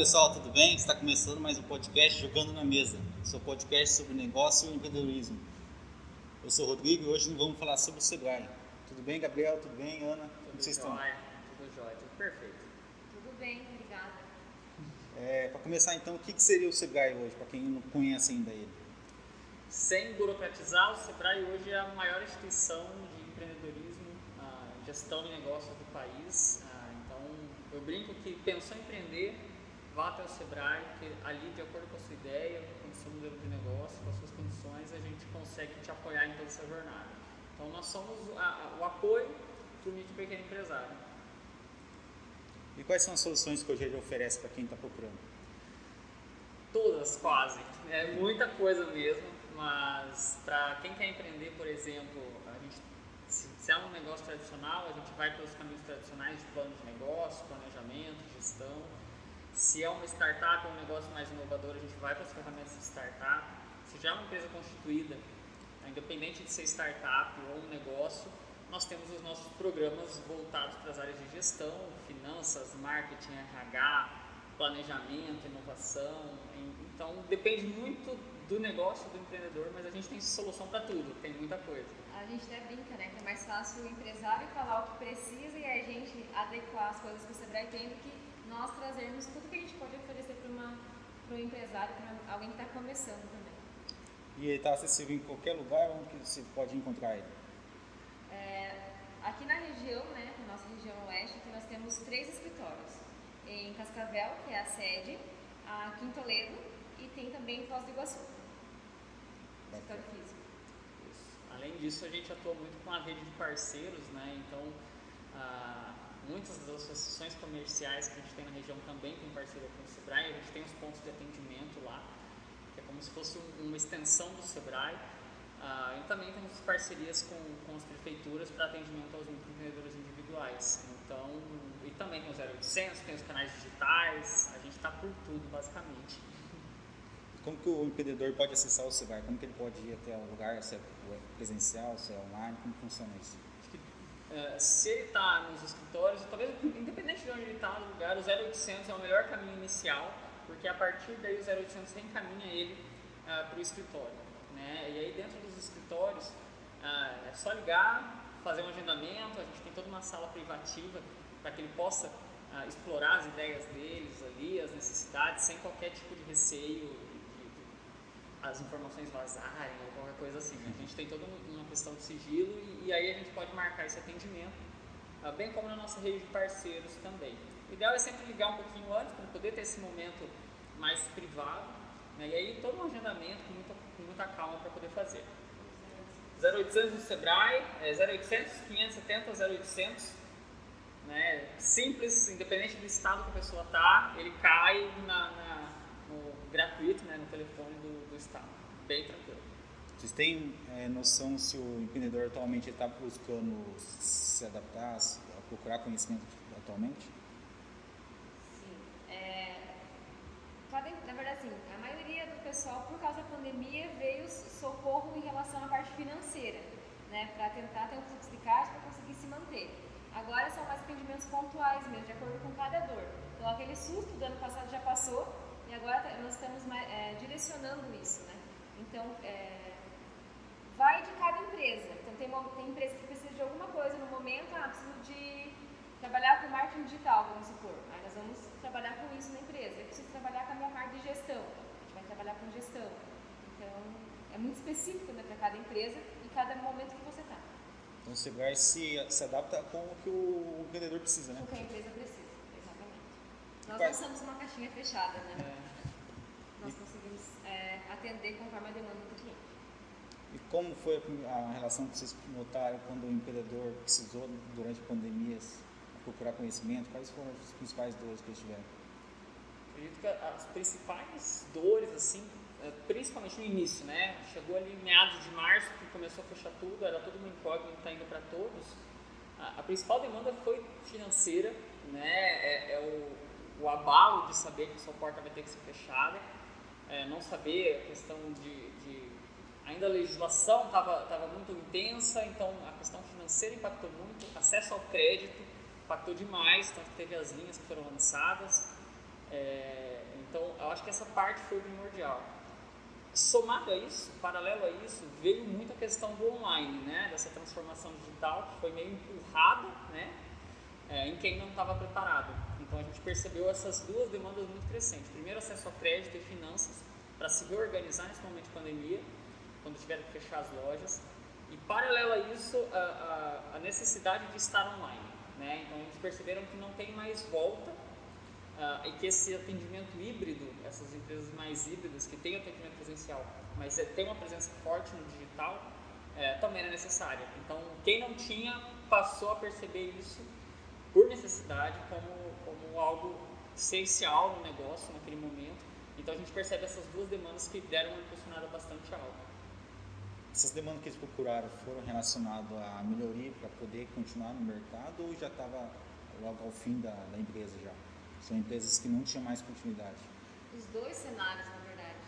Olá pessoal, tudo bem? Está começando mais um podcast Jogando na Mesa, seu podcast sobre negócio e empreendedorismo. Eu sou o Rodrigo e hoje vamos falar sobre o Sebrae. Tudo bem, Gabriel? Tudo bem, Ana? Tudo Como vocês jóia, estão? Tudo jóia, tudo perfeito. Tudo bem, obrigada. É, para começar então, o que, que seria o Sebrae hoje, para quem não conhece ainda ele? Sem burocratizar, o Sebrae hoje é a maior instituição de empreendedorismo, gestão de negócios do país. Ah, então, eu brinco que pensou em empreender, vá até o Sebrae, que ali, de acordo com a sua ideia, com o seu modelo de negócio, com as suas condições, a gente consegue te apoiar em toda essa jornada. Então, nós somos a- a- o apoio para o micro e pequeno empresário. E quais são as soluções que hoje ele oferece para quem está procurando? Todas, quase. É muita coisa mesmo, mas para quem quer empreender, por exemplo, a gente, se, se é um negócio tradicional, a gente vai pelos caminhos tradicionais de plano de negócio, planejamento, gestão. Se é uma startup ou um negócio mais inovador, a gente vai para as ferramentas de startup. Se já é uma empresa constituída, independente de ser startup ou um negócio, nós temos os nossos programas voltados para as áreas de gestão, finanças, marketing, RH, planejamento, inovação. Então depende muito do negócio do empreendedor, mas a gente tem solução para tudo, tem muita coisa. A gente até brinca, né? Que é mais fácil o empresário falar o que precisa e a gente adequar as coisas que o Sebrae tem do que nós trazermos tudo que a gente pode oferecer para um empresário, para alguém que está começando também. E ele está acessível em qualquer lugar onde que você pode encontrar ele? É, aqui na região, né, na nossa região oeste, nós temos três escritórios. Em Cascavel, que é a sede, aqui em Toledo e tem também em Foz do Iguaçu. Escritório físico. Isso. Além disso, a gente atua muito com a rede de parceiros, né? Então, ah, muitas das associações comerciais que a gente tem na região também tem parceria com o Sebrae. A gente tem os pontos de atendimento lá, que é como se fosse um- uma extensão do Sebrae. Ah, e também temos parcerias com, com as prefeituras para atendimento aos empreendedores individuais. Então, e também tem o 0800, tem os canais digitais, a gente está por tudo, basicamente. Como que o empreendedor pode acessar o Sebrae? Como que ele pode ir até o lugar, se é presencial, se é online, como funciona isso? Eh, se ele está nos escritórios, talvez independente de onde ele está no lugar, o 0800 é o melhor caminho inicial, porque a partir daí o 0800 reencaminha ele para o escritório. Né? E aí dentro dos escritórios ah, é só ligar, fazer um agendamento, a gente tem toda uma sala privativa para que ele possa ah, explorar as ideias deles ali, as necessidades, sem qualquer tipo de receio as informações vazarem ou qualquer coisa assim. né? A gente tem toda uma questão de sigilo e, e aí a gente pode marcar esse atendimento, ah, bem como na nossa rede de parceiros também. O ideal é sempre ligar um pouquinho antes para poder ter esse momento mais privado, né? e aí todo um agendamento com muita, com muita calma para poder fazer. 0800 do Sebrae, é 0800 570 0800, né? simples, independente do estado que a pessoa está, ele cai na, na- no gratuito, né? no telefone estado, bem tranquilo. Vocês têm é, noção se o empreendedor atualmente está buscando se adaptar, se- a procurar conhecimento atualmente? Sim. É, cada- na verdade, assim, a maioria do pessoal, por causa da pandemia, veio socorro em relação à parte financeira, né? Para tentar ter um fluxo de caixa para conseguir se manter. Agora são mais atendimentos pontuais mesmo, de acordo com cada dor. Então, aquele susto do ano passado já passou e agora tá- nós estamos é, direcionando isso, né? Então, é, vai de cada empresa. Então tem, uma, tem empresa que precisa de alguma coisa no momento, ah, preciso de trabalhar com marketing digital, vamos supor. Aí nós vamos trabalhar com isso na empresa. Eu preciso trabalhar com a minha parte de gestão. A gente vai trabalhar com gestão. Então é muito específico né, para cada empresa e cada momento que você está. Então o Sebrae se, se adapta com o que o empreendedor precisa, né? O que a empresa precisa. Nós não somos uma caixinha fechada, né? É, Nós conseguimos é, atender conforme a demanda do cliente. E como foi a relação que vocês notaram quando o empreendedor precisou, durante pandemias, procurar conhecimento? Quais foram as principais dores que eles tiveram? Acredito que as principais dores, assim, eh, principalmente no início, né? Chegou ali em meados de março, que começou a fechar tudo, era tudo uma incógnita ainda para todos. A, a principal demanda foi financeira, né? É, é o, o abalo de saber que sua porta vai ter que ser fechada, é, não saber a questão de, de ainda a legislação estava tava muito intensa, então a questão financeira impactou muito, acesso ao crédito impactou demais, tanto teve as linhas que foram lançadas. É, então, eu acho que essa parte foi primordial. Somado a isso, paralelo a isso, veio muito a questão do online, né? dessa transformação digital que foi meio empurrada né? É, em quem não estava preparado. Então a gente percebeu essas duas demandas muito crescentes. Primeiro, acesso a crédito e finanças para se reorganizar nesse momento de pandemia, quando tiveram que fechar as lojas. E paralelo a isso, a, a, a necessidade de estar online. Né? Então eles perceberam que não tem mais volta uh, e que esse atendimento híbrido, essas empresas mais híbridas que têm atendimento presencial, mas é, tem uma presença forte no digital, é, também era necessária. Então quem não tinha passou a perceber isso por necessidade como, como algo essencial no negócio naquele momento. Então a gente percebe essas duas demandas que deram uma impulsionada bastante alta. Essas demandas que eles procuraram foram relacionadas à melhoria para poder continuar no mercado ou já estava logo ao fim da, da, empresa já? São empresas que não tinham mais continuidade. Os dois cenários, na verdade.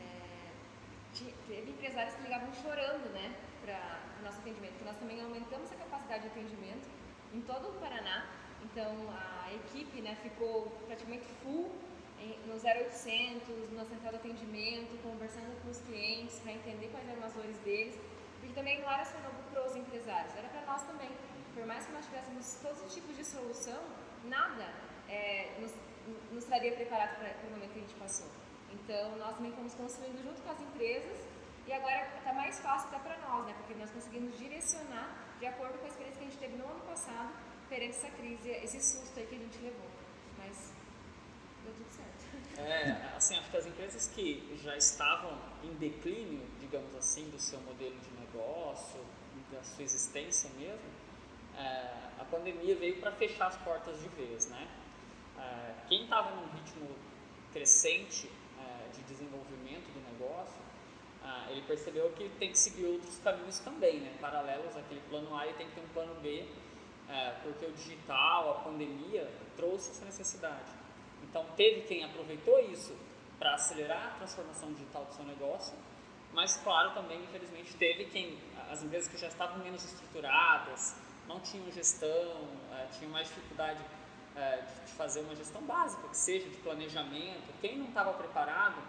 É, teve empresários que ligavam chorando né, para o nosso atendimento, porque nós também aumentamos a capacidade de atendimento em todo o Paraná. Então a equipe né, ficou praticamente full no 0800, na central de atendimento, conversando com os clientes para entender quais eram as dores deles, porque também não era só novo para os empresários, era para nós também. Por mais que nós tivéssemos todos os tipos de solução, nada é, nos, nos traria preparado para o momento que a gente passou. Então, nós também fomos construindo junto com as empresas e agora está mais fácil até para nós, né? porque nós conseguimos direcionar de acordo com a experiência no ano passado perante essa crise, esse susto aí que a gente levou. Mas deu tudo certo. É, assim, acho que as empresas que já estavam em declínio, digamos assim, do seu modelo de negócio, da sua existência mesmo, é, a pandemia veio para fechar as portas de vez, né? É, quem estava num ritmo crescente é, de desenvolvimento do negócio, é, ele percebeu que tem que seguir outros caminhos também, né? Paralelos àquele plano A, e tem que ter um plano B, é, porque o digital, a pandemia trouxe essa necessidade. Então, teve quem aproveitou isso para acelerar a transformação digital do seu negócio, mas, claro, também, infelizmente, teve quem, as empresas que já estavam menos estruturadas, não tinham gestão, é, tinham mais dificuldade é, de fazer uma gestão básica, que seja de planejamento. Quem não estava preparado,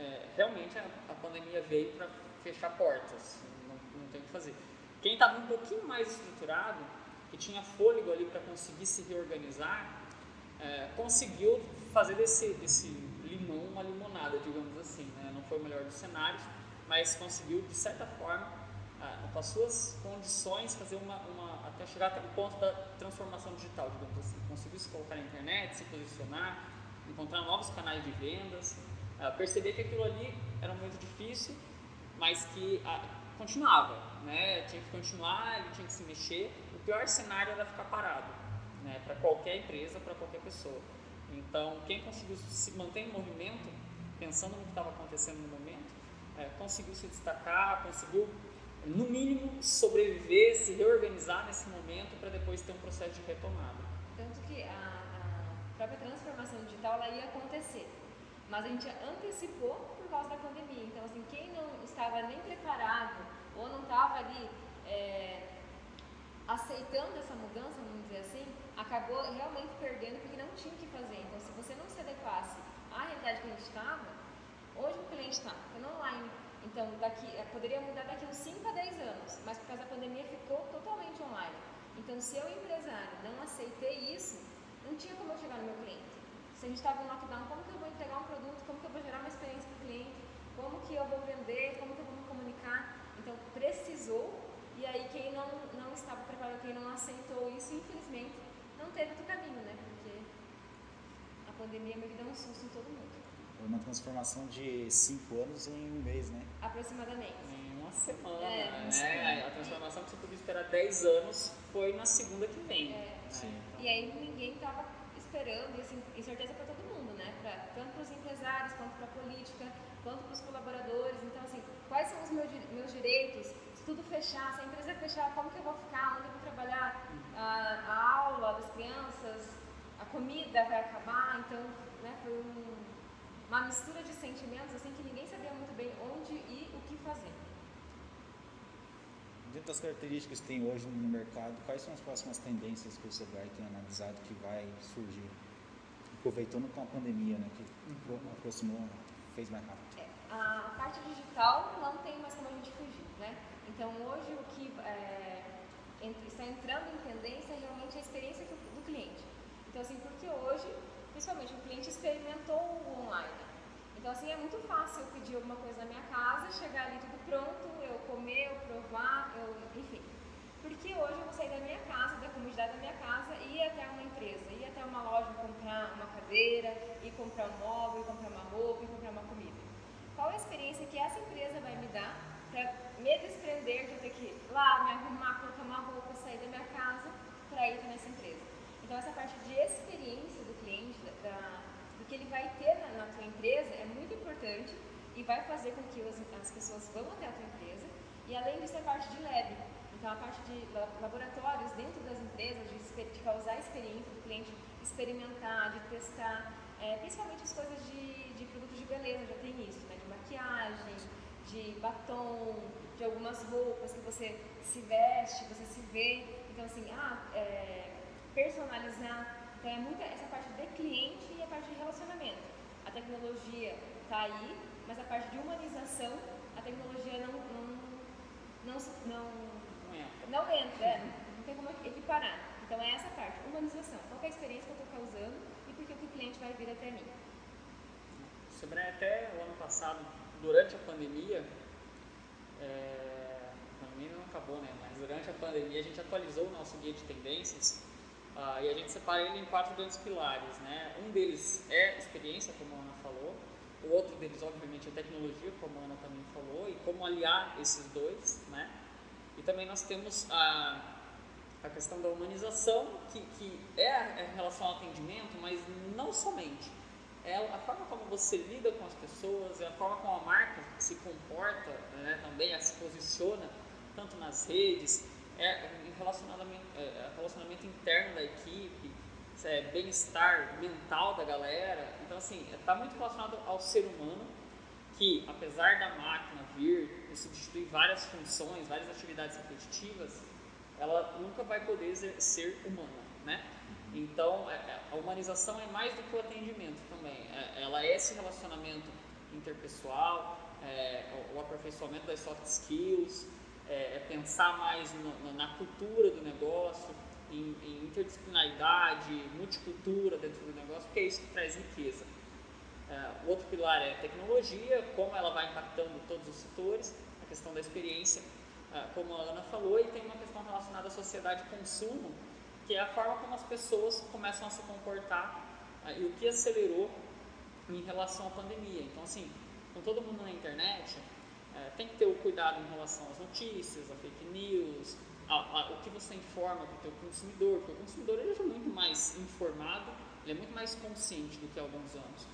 é, realmente a, a, pandemia veio para fechar portas, não, não tem o que fazer. Quem estava um pouquinho mais estruturado, que tinha fôlego ali para conseguir se reorganizar, é, conseguiu fazer desse, desse limão uma limonada, digamos assim. Né? Não foi o melhor dos cenários, mas conseguiu, de certa forma, com as suas condições, fazer uma, uma, até chegar até o ponto da transformação digital, digamos assim. Conseguiu se colocar na internet, se posicionar, encontrar novos canais de vendas, é, perceber que aquilo ali era muito difícil, mas que a, continuava, né? tinha que continuar, ele tinha que se mexer. O pior cenário era ficar parado né, para qualquer empresa, para qualquer pessoa. Então, quem conseguiu se manter em movimento, pensando no que estava acontecendo no momento, é, conseguiu se destacar, conseguiu, no mínimo, sobreviver, se reorganizar nesse momento para depois ter um processo de retomada. Tanto que a, a própria transformação digital ela ia acontecer, mas a gente antecipou por causa da pandemia. Então, assim, quem não estava nem preparado ou não estava ali é, aceitando essa mudança, vamos dizer assim, acabou realmente perdendo porque não tinha o que fazer. Então, se você não se adequasse à realidade que a gente estava, hoje o cliente está ficando online. Então, daqui, eh, poderia mudar daqui uns 5 a 10 anos, mas por causa da pandemia ficou totalmente online. Então, se eu, empresário, não aceitei isso, não tinha como eu chegar no meu cliente. Se a gente estava no lockdown, como que eu vou entregar um produto, como que eu vou gerar uma experiência para o cliente, como que eu vou vender, como que eu vou me comunicar. Então, precisou, e aí quem não, não estava preparado, quem não aceitou isso, infelizmente, não teve outro caminho, né? Porque a pandemia meio que deu um susto em todo mundo. Foi uma transformação de cinco anos em um mês, né? Aproximadamente. Em uma semana, é, né? A transformação que você podia esperar 10 anos foi na segunda que vem. É. Sim. E aí ninguém estava esperando, e assim, incerteza para todo mundo, né? Pra, tanto para os empresários, quanto para a política, quanto para os colaboradores. Então, assim, quais são os meus, meus direitos? Se tudo fechar, se a empresa fechar, como que eu vou ficar? Onde eu vou trabalhar? a, aula das crianças, a comida vai acabar, então né, foi um, uma mistura de sentimentos assim que ninguém sabia muito bem onde e o que fazer. Dentro das características que tem hoje no mercado, quais são as próximas tendências que o Sebrae tem analisado que vai surgir? aproveitando com a pandemia, né? Que aproximou, fez mais rápido. É, a parte digital não tem mais como a gente fugir, né? Então hoje o que é, está entrando em tendência é realmente a experiência do cliente. Então assim, porque hoje, principalmente o cliente experimentou o online. Então assim, é muito fácil eu pedir alguma coisa na minha casa, chegar ali tudo pronto, eu comer, eu provar, eu, enfim. Porque hoje eu vou sair da minha casa, da comunidade da minha casa, e ir até uma empresa, ir até uma loja comprar uma cadeira, e comprar um móvel, e comprar uma roupa, e comprar uma comida. Qual a experiência que essa empresa vai me dar para me desprender de eu ter que ir lá, me arrumar, colocar uma roupa, sair da minha casa para ir nessa empresa? Então essa parte de experiência do cliente, da, do que ele vai ter na, na tua empresa é e vai fazer com que as, as pessoas vão até a tua empresa. E além disso, a parte de lab, então, a parte de laboratórios dentro das empresas, de, de causar experiência do cliente, experimentar, de testar, é, principalmente as coisas de, de produtos de beleza, já tem isso, né? de maquiagem, de batom, de algumas roupas que você se veste, você se vê. Então, assim, ah, é, personalizar. Então, é muito essa parte de cliente e a parte de relacionamento. A tecnologia está aí, mas a parte de humanização, a tecnologia não, não, não, não não entra, é, não tem como equiparar. Então é essa parte, humanização. Qual é a experiência que eu estou causando e por que o cliente vai vir até mim? Sobre até o ano passado, durante a pandemia, é, a pandemia não acabou, né? Mas durante a pandemia a gente atualizou o nosso guia de tendências ah, e a gente separa ele em quatro grandes pilares, né? Um deles é experiência, como a Ana falou. O outro deles, obviamente, é tecnologia, como a Ana também falou, e como aliar esses dois, né? E também nós temos a, a questão da humanização, que, que é, é relação ao atendimento, mas não somente. É a forma como você lida com as pessoas, é a forma como a marca se comporta, né, também se posiciona, tanto nas redes, é relacionamento, é relacionamento interno da equipe, é bem-estar mental da galera. Então, assim, está muito relacionado ao ser humano, que apesar da máquina vir e substituir várias funções, várias atividades repetitivas, ela nunca vai poder ser humana, né? Então, é, é, a humanização é mais do que o atendimento também. É, ela é esse relacionamento interpessoal, é, o aperfeiçoamento das soft skills, é, é pensar mais no, na cultura do negócio, em, em, interdisciplinaridade, multicultura dentro do negócio, porque é isso que traz riqueza. É, o outro pilar é tecnologia, como ela vai impactando todos os setores, a questão da experiência, é, como a Ana falou, e tem uma questão relacionada à sociedade de consumo, que é a forma como as pessoas começam a se comportar é, e o que acelerou em relação à pandemia. Então, assim, com todo mundo na internet, tem que ter o cuidado em relação às notícias, a fake news, a, a, o que você informa para o teu consumidor, porque o consumidor ele é muito mais informado, ele é muito mais consciente do que há alguns anos.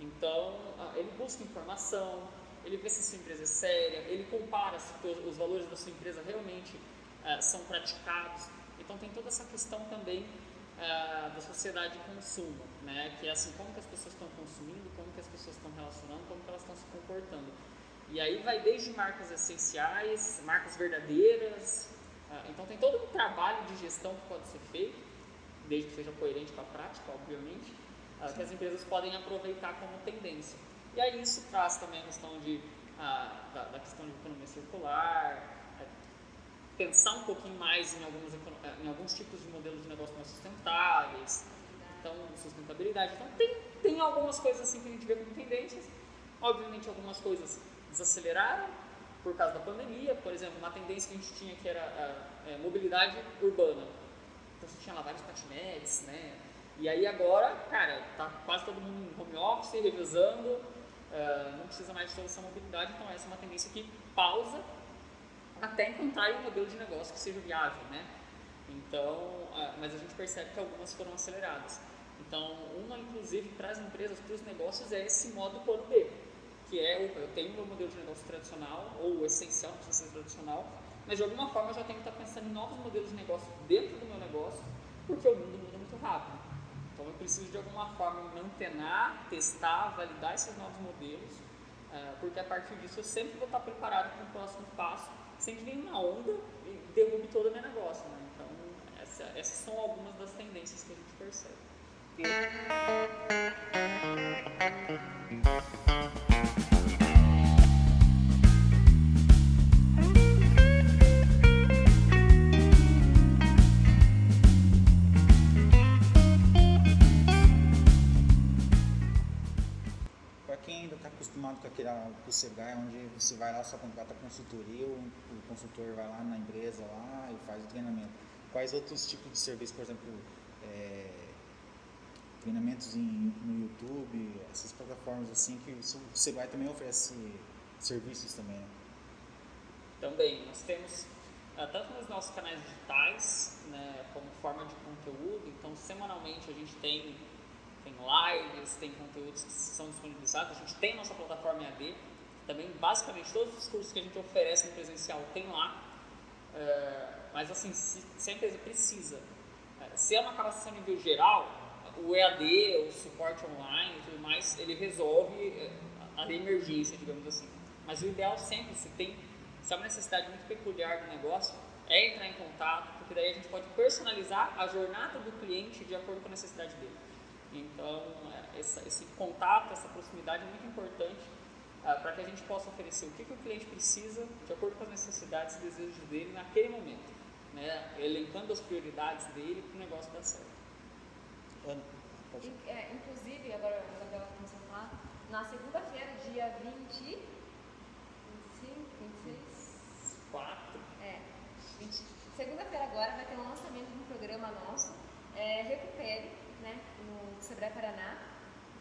Então, ele busca informação, ele vê se a sua empresa é séria, ele compara se os valores da sua empresa realmente uh, são praticados. Então, tem toda essa questão também uh, da sociedade de consumo, né? que é assim, como que as pessoas estão consumindo, como que as pessoas estão relacionando, como que elas estão se comportando. E aí vai desde marcas essenciais, marcas verdadeiras. Uh, então, tem todo um trabalho de gestão que pode ser feito, desde que seja coerente com a prática, obviamente uh, que as empresas podem aproveitar como tendência. E aí isso traz também a questão de, uh, da, da, questão de economia circular, uh, pensar um pouquinho mais em, alguns, em alguns tipos de modelos de negócio mais sustentáveis, então sustentabilidade. Então tem, tem algumas coisas assim que a gente vê como tendências. Obviamente algumas coisas desaceleraram por causa da pandemia, por exemplo, uma tendência que a gente tinha que era a, a mobilidade urbana. Então você tinha lá vários patinetes, né? E aí agora, cara, tá quase todo mundo em home office, revisando, uh, não precisa mais de toda essa mobilidade, então essa é uma tendência que pausa até encontrar um modelo de negócio que seja viável, né? Então, uh, mas a gente percebe que algumas foram aceleradas. Então, uma, inclusive, para as empresas, para os negócios, é esse modo plano B, que é, eu tenho meu modelo de negócio tradicional, ou essencial, não precisa ser tradicional, mas de alguma forma eu já tenho que estar pensando em novos modelos de negócio dentro do meu negócio, porque o mundo muda muito rápido. Então eu preciso de alguma forma me antenar, testar, validar esses novos modelos, uh, porque a partir disso eu sempre vou estar preparado para o próximo passo, sem que venha uma onda derrube todo o meu negócio. Né? Então essa, essas são algumas das tendências que a gente percebe. O Sebrae, onde você vai lá, só contrata consultoria, o, consultor vai lá na empresa lá e faz o treinamento. Quais outros tipos de serviços, por exemplo, é, treinamentos em, no YouTube, essas plataformas assim, que o Sebrae também oferece serviços também, né? Também, nós temos ah, tanto nos nossos canais digitais, né, como forma de conteúdo, então semanalmente a gente tem tem lives, tem conteúdos que são disponibilizados. A gente tem nossa plataforma EAD, também basicamente todos os cursos que a gente oferece no presencial tem lá. É, mas assim, se, se, a empresa precisa, é, se é uma capacitação nível geral, o EAD, o suporte online e tudo mais, ele resolve é, a emergência, digamos assim. Mas o ideal sempre, se tem se é uma necessidade muito peculiar do negócio, é entrar em contato, porque daí a gente pode personalizar a jornada do cliente de acordo com a necessidade dele. Então, essa, esse contato, essa proximidade é muito importante uh, para que a gente possa oferecer o que, que, o cliente precisa de acordo com as necessidades e desejos dele naquele momento, né? elencando as prioridades dele para o negócio dar certo. Ana, é, inclusive, agora a Gabriela começou a falar, na segunda-feira, dia 20, 25, 26? 4. É, segunda-feira agora vai ter um lançamento de um programa nosso, é, Recupere, né, no Sebrae Paraná.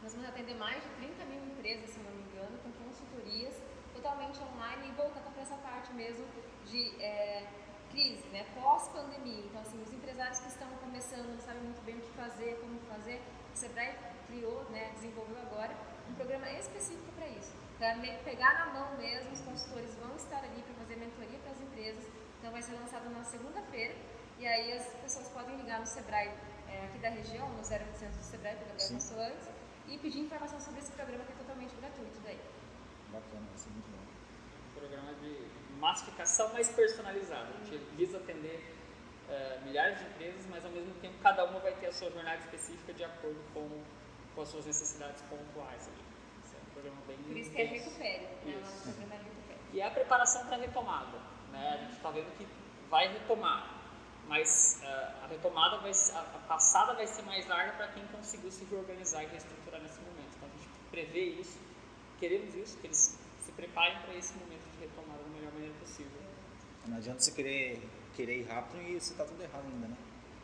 Nós vamos atender mais de 30 mil empresas, se não me com consultorias totalmente online e voltando para essa parte mesmo de é, crise, né, pós-pandemia. Então, assim, os empresários que estão começando não sabem muito bem o que fazer, como fazer. O Sebrae criou, né, desenvolveu agora um programa específico para isso, para pegar na mão mesmo. Os consultores vão estar ali para fazer mentoria para as empresas. Então, vai ser lançado na segunda-feira. E aí as pessoas podem ligar no Sebrae é, aqui da região, no 0800 do Sebrae, que o Gabriel passou antes, e pedir informação sobre esse programa que é totalmente gratuito daí. Bacana, isso é muito bom. Um programa de massificação mais personalizada. A gente visa atender é, milhares de empresas, mas ao mesmo tempo cada uma vai ter a sua jornada específica de acordo com, com as suas necessidades pontuais. Ali. Esse é um programa bem Por isso que é Recupere, né? programa é Recupere. E é a preparação para a retomada. Né? A gente está vendo que vai retomar mas uh, a retomada vai a, a passada vai ser mais larga para quem conseguiu se reorganizar e reestruturar nesse momento. Então a gente prevê isso, queremos isso, que eles se preparem para esse momento de retomada da melhor maneira possível. Não adianta você querer, querer ir rápido e você está tudo errado ainda, né?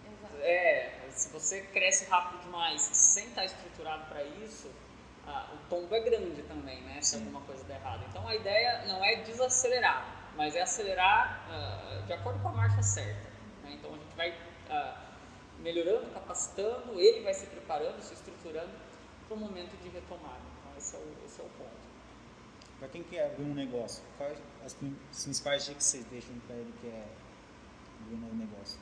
Exato. É, se você cresce rápido demais sem estar tá estruturado para isso, ah, o tombo é grande também, né? Se Sim. alguma coisa der errado. Então a ideia não é desacelerar, mas é acelerar ah, de acordo com a marcha certa vai ah, melhorando, capacitando, ele vai se preparando, se estruturando para o momento de retomada. Então, esse é o, esse é o ponto. Para quem quer abrir um negócio, quais as principais dicas que vocês deixam para ele que é abrir um novo negócio?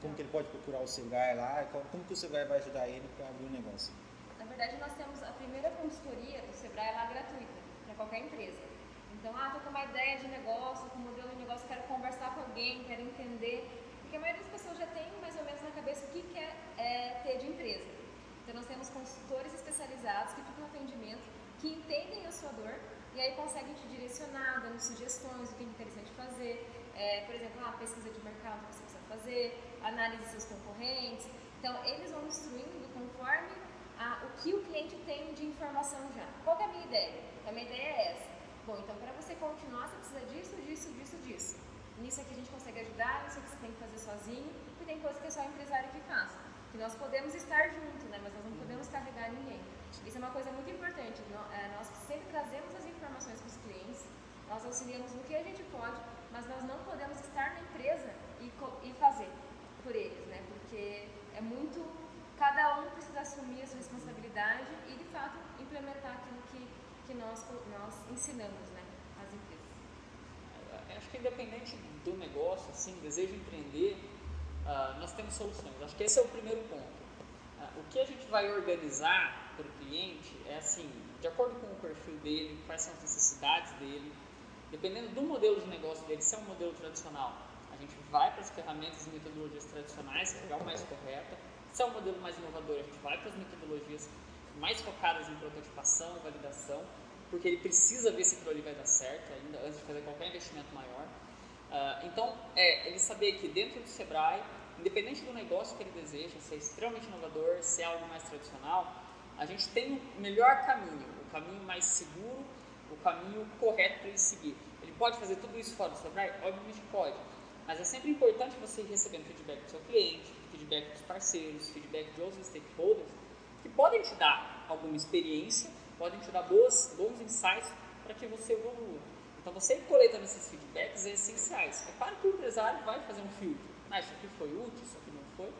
Como que ele pode procurar o Sebrae lá? Como que o Sebrae vai ajudar ele para abrir um negócio? Na verdade, nós temos a primeira consultoria do Sebrae lá gratuita para qualquer empresa. Então, ah, estou com uma ideia de negócio, com um modelo de negócio, quero conversar com alguém, quero entender. Porque a maioria das pessoas já tem mais ou menos na cabeça o que quer é, ter de empresa. Então, nós temos consultores especializados que ficam no atendimento, que entendem a sua dor e aí conseguem te direcionar, dando sugestões do que é interessante fazer. É, por exemplo, a pesquisa de mercado que você precisa fazer, análise de seus concorrentes. Então, eles vão instruindo conforme a, o que o cliente tem de informação já. Qual é a minha ideia? A minha ideia é essa Bom, então para você continuar, você precisa disso, disso, disso, disso. Nisso aqui a gente consegue ajudar, nisso aqui você tem que fazer sozinho, e tem coisa que é só o empresário que faz. Que nós podemos estar juntos, né? mas nós não podemos carregar ninguém. Isso é uma coisa muito importante. É, nós sempre trazemos as informações para os clientes, nós auxiliamos no que a gente pode, mas nós não podemos estar na empresa e, e fazer por eles, né? Porque é muito. Cada um precisa assumir a sua responsabilidade e, de fato, implementar aquilo que que nós, nós ensinamos né, empresas. É, acho que independente do negócio, assim, desejo empreender, uh, nós temos soluções. Acho que esse é o primeiro ponto. Uh, o que a gente vai organizar para o cliente é assim, de acordo com o perfil dele, quais são as necessidades dele, dependendo do modelo de negócio dele, se é um modelo tradicional, a gente vai para as ferramentas e metodologias tradicionais, que é o mais correto. Se é um modelo mais inovador, a gente vai para as metodologias mais focadas em prototipação validação, porque ele precisa ver se aquilo ali vai dar certo ainda antes de fazer qualquer investimento maior. Uh, então, é ele saber que dentro do Sebrae, independente do negócio que ele deseja, se é extremamente inovador, se é algo mais tradicional, a gente tem o melhor caminho, o caminho mais seguro, o caminho correto para ele seguir. Ele pode fazer tudo isso fora do Sebrae? Obviamente pode, mas é sempre importante você ir recebendo feedback do seu cliente, feedback dos parceiros, feedback de outros stakeholders, que podem te dar alguma experiência, podem te dar boas, bons insights para que você evolua. Então, você coletando esses feedbacks é essenciais. É claro que o empresário vai fazer um filtro. Ah, isso aqui foi útil, isso aqui não foi.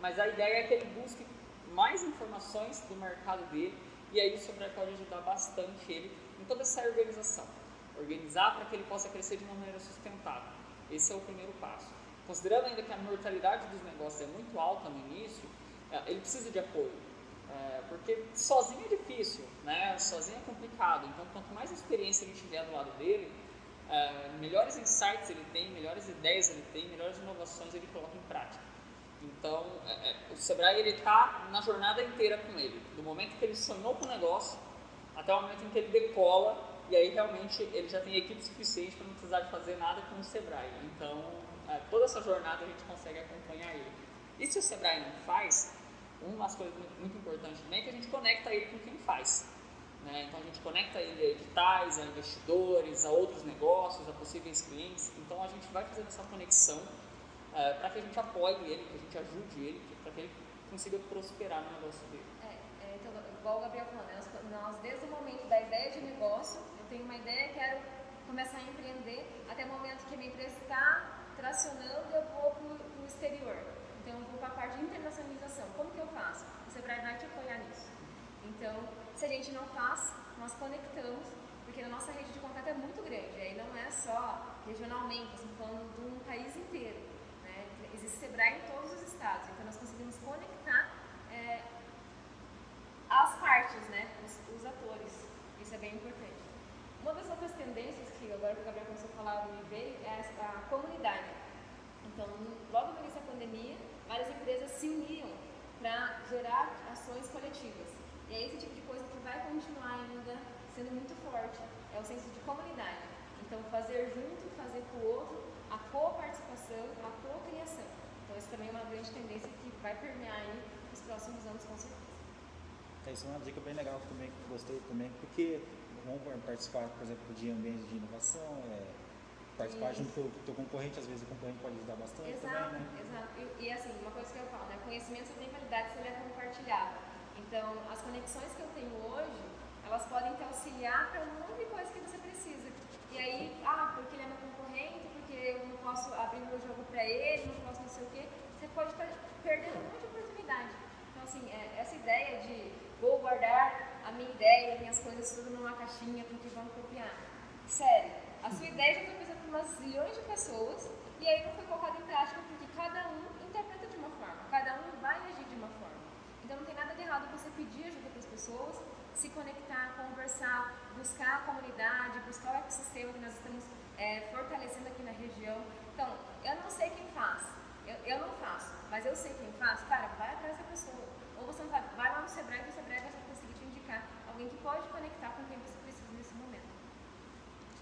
Mas a ideia é que ele busque mais informações do mercado dele e aí o Sebrae pode ajudar bastante ele em toda essa organização. Organizar para que ele possa crescer de uma maneira sustentável. Esse é o primeiro passo. Considerando ainda que a mortalidade dos negócios é muito alta no início, é, ele precisa de apoio. É, porque sozinho é difícil, né? sozinho é complicado. Então, quanto mais experiência ele tiver do lado dele, é, melhores insights ele tem, melhores ideias ele tem, melhores inovações ele coloca em prática. Então, é, o Sebrae ele está na jornada inteira com ele, do momento que ele sonhou com o negócio até o momento em que ele decola e aí realmente ele já tem equipe suficiente para não precisar de fazer nada com o Sebrae. Então, toda essa jornada a gente consegue acompanhar ele. E se o Sebrae não faz, uma das coisas muito importantes também é que a gente conecta ele com quem faz. Né? Então a gente conecta ele a editais, a investidores, a outros negócios, a possíveis clientes. Então a gente vai fazendo essa conexão é, para que a gente apoie ele, que a gente ajude ele, para que ele consiga prosperar no negócio dele. É, é, então, igual o Gabriel falou, né? nós, desde o momento da ideia de negócio, eu tenho uma ideia, quero começar a empreender, até o momento que a minha empresa está tracionando, eu vou para o exterior. Vou para a parte de internacionalização. Como que eu faço? O Sebrae vai te apoiar nisso. Então, se a gente não faz, nós conectamos, porque a nossa rede de contato é muito grande. Aí não é só regionalmente, estamos falando de um país inteiro. Né? Existe Sebrae em todos os estados. Então, nós conseguimos conectar é, as partes, né? Os, os atores. Isso é bem importante. Uma das outras tendências que agora que o Gabriel começou a falar me veio é a comunidade. Então, logo no início da pandemia, várias empresas se uniam para gerar ações coletivas. E é esse tipo de coisa que vai continuar ainda sendo muito forte, é o senso de comunidade. Então, fazer junto, fazer com o outro, a co-participação, a co-criação. Então, isso também é uma grande tendência que vai permear aí nos próximos anos, com certeza. É, isso é uma dica bem legal também, que gostei também, porque vamos participar, por exemplo, de ambientes de inovação, é, participar junto com o teu concorrente, às vezes o concorrente pode ajudar bastante exato, também, né? Exato, e, e, assim, uma coisa que eu falo, né, conhecimento tem qualidade se ele é compartilhado. Então, as conexões que eu tenho hoje, elas podem te auxiliar para um monte de coisa que você precisa. E aí, ah, porque ele é meu concorrente, porque eu não posso abrir meu jogo para ele, não posso não sei o quê, você pode estar perdendo um monte de oportunidade. Então, assim, é, essa ideia de vou guardar a minha ideia, minhas coisas tudo numa caixinha porque vão copiar. Sério, a sua ideia já foi por umas zilhões de pessoas e aí não foi colocada em prática porque cada um interpreta de uma forma, cada um vai agir de uma forma. Então não tem nada de errado você pedir ajuda para as pessoas, se conectar, conversar, buscar a comunidade, buscar o ecossistema que nós estamos é, fortalecendo aqui na região. Então, eu não sei quem faz, eu, eu não faço, mas eu sei quem faz, cara, vai atrás da pessoa. Ou você não sabe, vai lá no Sebrae que o Sebrae vai conseguir te indicar alguém que pode conectar com quem você.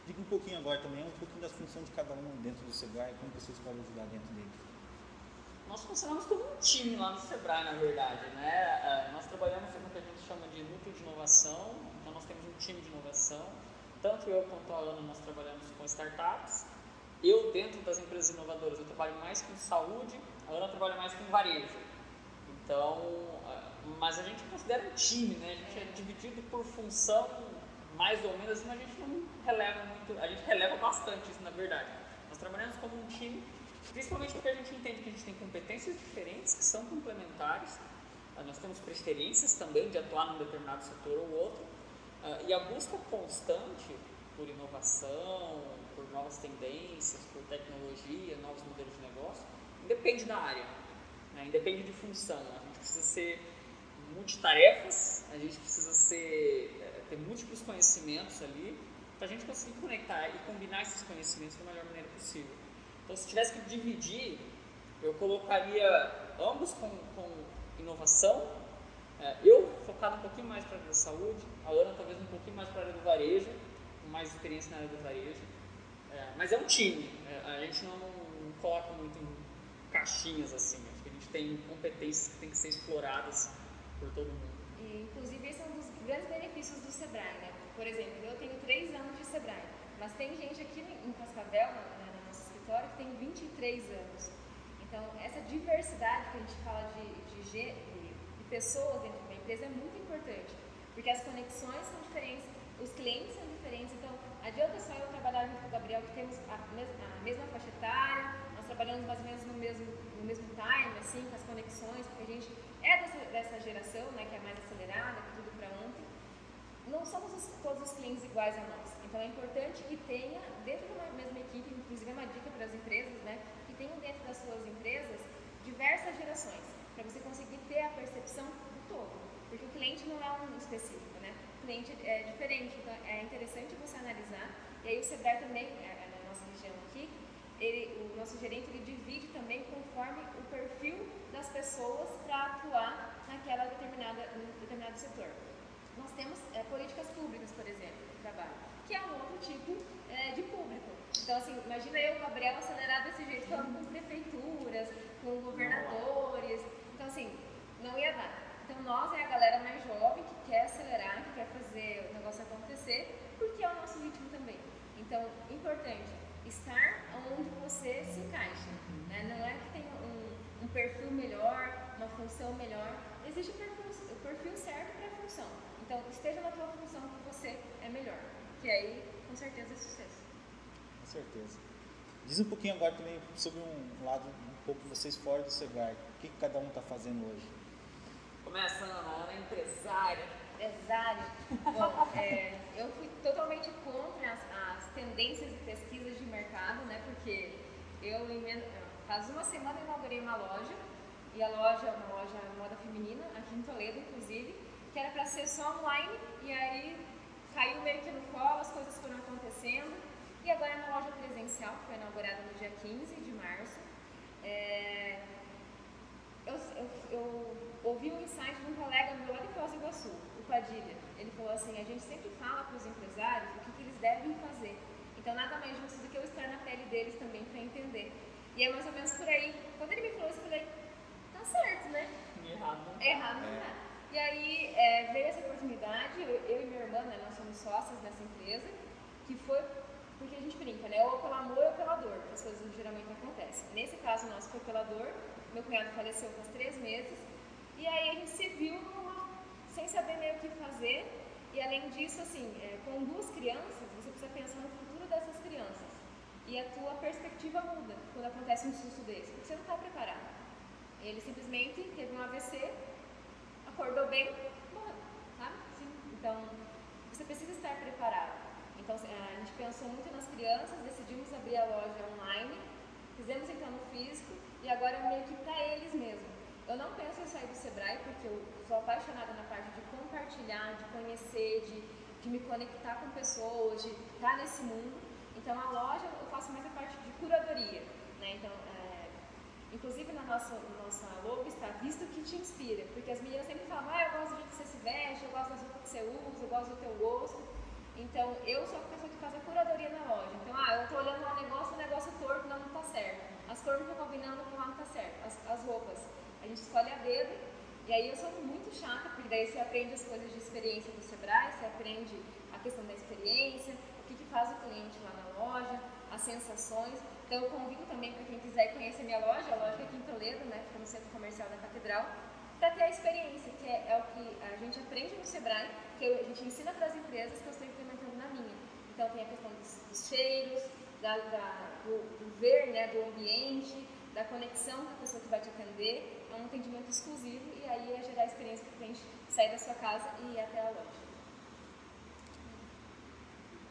Diga um pouquinho agora também, um pouquinho da função de cada um dentro do Sebrae, como vocês podem ajudar dentro dele. Nós funcionamos como um time lá no Sebrae, na verdade. Né? É, nós trabalhamos com o que a gente chama de núcleo de inovação, então nós temos um time de inovação. Tanto eu quanto a Ana, nós trabalhamos com startups. Eu, dentro das empresas inovadoras, eu trabalho mais com saúde, a Ana trabalha mais com varejo. Então, mas a gente considera um time, né? A gente é dividido por função mais ou menos, mas a gente não releva muito, a gente releva bastante isso na verdade. Nós trabalhamos como um time, principalmente porque a gente entende que a gente tem competências diferentes que são complementares. Ah, nós temos preferências também de atuar num determinado setor ou outro. Ah, e a busca constante por inovação, por novas tendências, por tecnologia, novos modelos de negócio, independe da área, né? independe de função. A gente precisa ser multitarefas, a gente precisa ser, ter múltiplos conhecimentos ali para a gente conseguir conectar e combinar esses conhecimentos da melhor maneira possível. Então, se tivesse que dividir Eu colocaria ambos com, com inovação. É, eu focado um pouquinho mais para a área da saúde, a Ana talvez um pouquinho mais para a área do varejo, com mais experiência na área do varejo. É, mas é um time, é, a gente não, não, coloca muito em caixinhas assim. Acho que a gente tem competências que têm que ser exploradas por todo mundo. Inclusive, esse é um dos grandes benefícios do Sebrae. Né? Por exemplo, eu tenho três anos de Sebrae, mas tem gente aqui em Cascavel, né, no nosso escritório, que tem 23 anos. Então, essa diversidade que a gente fala de, de, de, de pessoas dentro de uma empresa é muito importante, porque as conexões são diferentes, os clientes são diferentes. Então, adianta só eu trabalhar junto com o Gabriel, que temos a a mesma faixa etária, nós trabalhamos mais ou menos no mesmo, no mesmo time, assim, com as conexões, porque a gente é dessa, dessa geração, né, que é mais acelerada, que tudo para ontem. Não somos os, todos os clientes iguais a nós. Então, é importante que tenha, dentro de uma mesma equipe, inclusive é uma dica para as empresas, né, tenham dentro das suas empresas diversas gerações, para você conseguir ter a percepção do todo. Porque o cliente não é um específico, né? O cliente é diferente, então é interessante você analisar. E aí o Sebrae também, é, é na nossa região aqui, ele, o nosso gerente ele divide também conforme o perfil das pessoas para atuar naquela determinada, determinado setor. Nós temos é, políticas públicas, por exemplo, de trabalho, que é um outro tipo é, de público. Então, assim, imagina eu, Gabriel, acelerado desse jeito, falando com prefeituras, com governadores. Então, assim, não ia dar. Então, nós é a galera mais jovem que quer acelerar, que quer fazer o negócio acontecer, porque é o nosso ritmo também. Então, importante, estar onde você se encaixa. Né? Não é que tem um, um perfil melhor, uma função melhor. Existe o perfil, o perfil certo para a função. Então, esteja na tua função que você é melhor. Que aí, com certeza, é sucesso certeza. Diz um pouquinho agora também sobre um lado um pouco vocês fora do Sebrae. O que, que cada um está fazendo hoje? Começando, Ana é empresária. Empresária. Bom, é, eu fui totalmente contra as, as, tendências e pesquisas de mercado, né? Porque eu, faz uma semana, inaugurei uma loja, e a loja, uma loja moda feminina, aqui em Toledo, inclusive, que era para ser só online, e aí caiu meio que no colo, as coisas foram acontecendo. E agora é uma loja presencial, que foi inaugurada no dia 15 de março. É, eu, eu, eu, ouvi um insight de um colega meu lá de Foz do Iguaçu, o Padilha. Ele falou assim, a gente sempre fala para os empresários o que, que, eles devem fazer. Então nada mais justo do que eu estar na pele deles também para entender. E é mais ou menos por aí. Quando ele me falou isso, eu falei, tá certo, né? Errado. Errado não é. E aí é, veio essa oportunidade, eu, eu, e minha irmã, né, nós somos sócias dessa empresa, que foi porque a gente brinca, né? Ou pelo amor ou pela dor, que as coisas geralmente acontecem. Nesse caso nosso foi pela dor, meu cunhado faleceu faz três meses, e aí a gente se viu numa, sem saber meio o que fazer, e além disso, assim, é, com duas crianças, você precisa pensar no futuro dessas crianças. E a tua perspectiva muda quando acontece um susto desse, porque você não está preparado. Ele simplesmente teve um AVC, acordou bem, morreu, sabe? Sim. Então, você precisa estar preparado. Então, a gente pensou muito nas crianças, decidimos abrir a loja online, fizemos então no físico e agora é meio que para eles mesmo. Eu não penso em sair do Sebrae porque eu sou apaixonada na parte de compartilhar, de conhecer, de, de me conectar com pessoas, de estar nesse mundo. Então, a loja eu faço mais a parte de curadoria. Né? Então, é, inclusive na nossa, nossa logo está visto que te inspira, porque as meninas sempre falam, ah, eu gosto do jeito que você se veste, eu gosto das roupas que você usa, eu gosto do teu gosto. Então, eu sou a pessoa que faz a curadoria na loja. Então, ah, eu estou olhando um negócio, o negócio torto, não, está certo. As cores não estão combinando não está certo. As, as roupas, a gente escolhe a dedo. E aí eu sou muito chata, porque daí você aprende as coisas de experiência do Sebrae, você aprende a questão da experiência, o que, que faz o cliente lá na loja, as sensações. Então eu convido também para quem quiser conhecer minha loja, a loja aqui em Toledo, né, fica no centro comercial da Catedral, para ter a experiência, que é, é, o que a gente aprende no Sebrae, que a gente ensina para as empresas que eu estou implementando na minha. Então tem a questão dos, dos cheiros, da, da, do, do, ver, né, do ambiente, da conexão com a pessoa que vai te atender. É um atendimento exclusivo e aí é gerar a experiência para o cliente sair da sua casa e ir até a loja.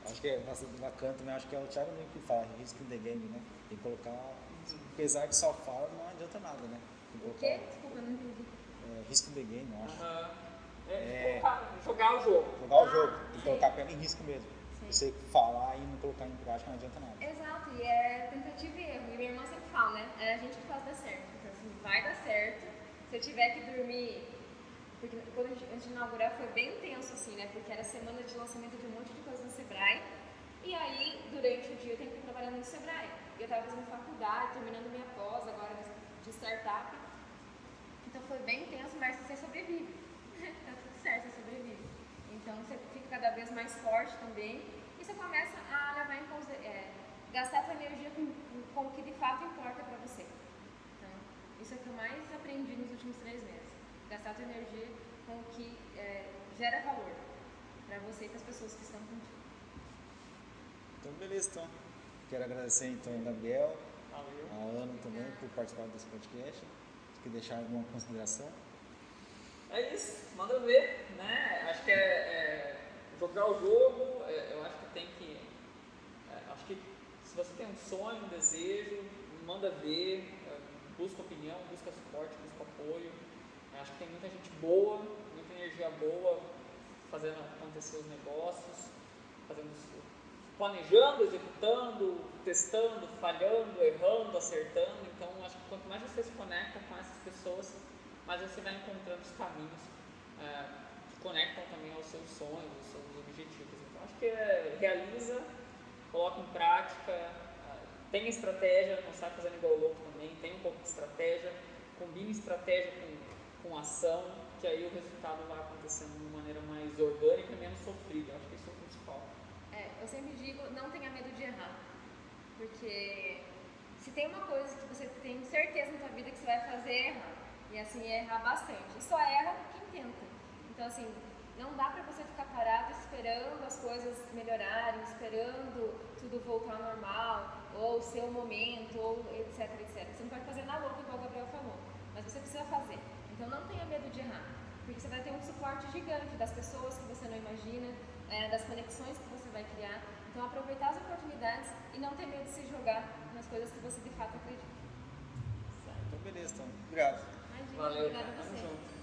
Acho que é bacana também, acho que é o Thiago mesmo que fala, risco in the game, né? Tem que colocar, apesar de só falar, não adianta nada, né? O quê? Desculpa, não entendi risco de game, eu acho. Uhum. É, é, jogar o jogo. Jogar o jogo, tem que colocar a pena em risco mesmo. Sim. Você falar e não colocar em prática não adianta nada. Exato, e é tentativa e erro. E minha irmã fala, né? É a gente que faz dar certo. dar certo. Se eu tiver que dormir. Porque quando a gente, antes de inaugurar foi bem tenso, assim, né? Porque era semana de lançamento de um monte de coisa no Sebrae. E aí, durante o dia, eu tenho que ir trabalhando no Sebrae. Eu estava fazendo faculdade, terminando minha pós agora de startup. Então foi bem tenso, mas você sobrevive. tá tudo certo, você sobrevive. Então você fica cada vez mais forte também. E você começa a levar em consideração. É, gastar sua energia com, com o que de fato importa para você. Então, isso é o que eu mais aprendi nos últimos três meses. Gastar sua energia com o que é, gera valor para você e para as pessoas que estão contigo. Então, beleza, então. Quero agradecer, então, ao Gabriel, Valeu. a Ana também, por participar desse podcast. Quer deixar alguma consideração? É isso, manda ver, né? Acho que é, é jogar o jogo, é, eu acho que tem que. Se você tem um sonho, um desejo, manda ver, é, busca opinião, busca suporte, busca apoio. Acho que tem muita gente boa, muita energia boa fazendo acontecer os negócios, fazendo planejando, executando, testando, falhando, errando, acertando. Então acho que quanto mais você se conecta com essas pessoas, mais você vai encontrando os caminhos é, que conectam também aos seus sonhos, aos seus objetivos. Então acho que é, realiza, coloca em prática, tenha estratégia, não sai fazendo igual louco também, tenha um pouco de estratégia, combine estratégia com, com ação, que aí o resultado vai acontecendo de uma maneira mais orgânica e menos sofrida. Acho que isso é o principal. É, eu sempre digo, não tenha medo de errar. Porque se tem uma coisa que você tem certeza na sua vida que você vai fazer, é errar. E assim, é errar bastante. E só erra quem tenta. Então, assim, não dá pra você ficar parado esperando as coisas melhorarem, esperando tudo voltar ao normal, ou ser o momento, ou etc, etc. Você não pode fazer na louca, igual o Gabriel falou. Mas você precisa fazer. Então, não tenha medo de errar. Porque você vai ter um suporte gigante das pessoas que você não imagina, é, das conexões que você vai criar. Então, aproveitar as oportunidades e não ter medo de se jogar nas coisas que você de fato acredita. Então, beleza, então. Obrigado. Imagina, Valeu, obrigada a Tamo você. junto.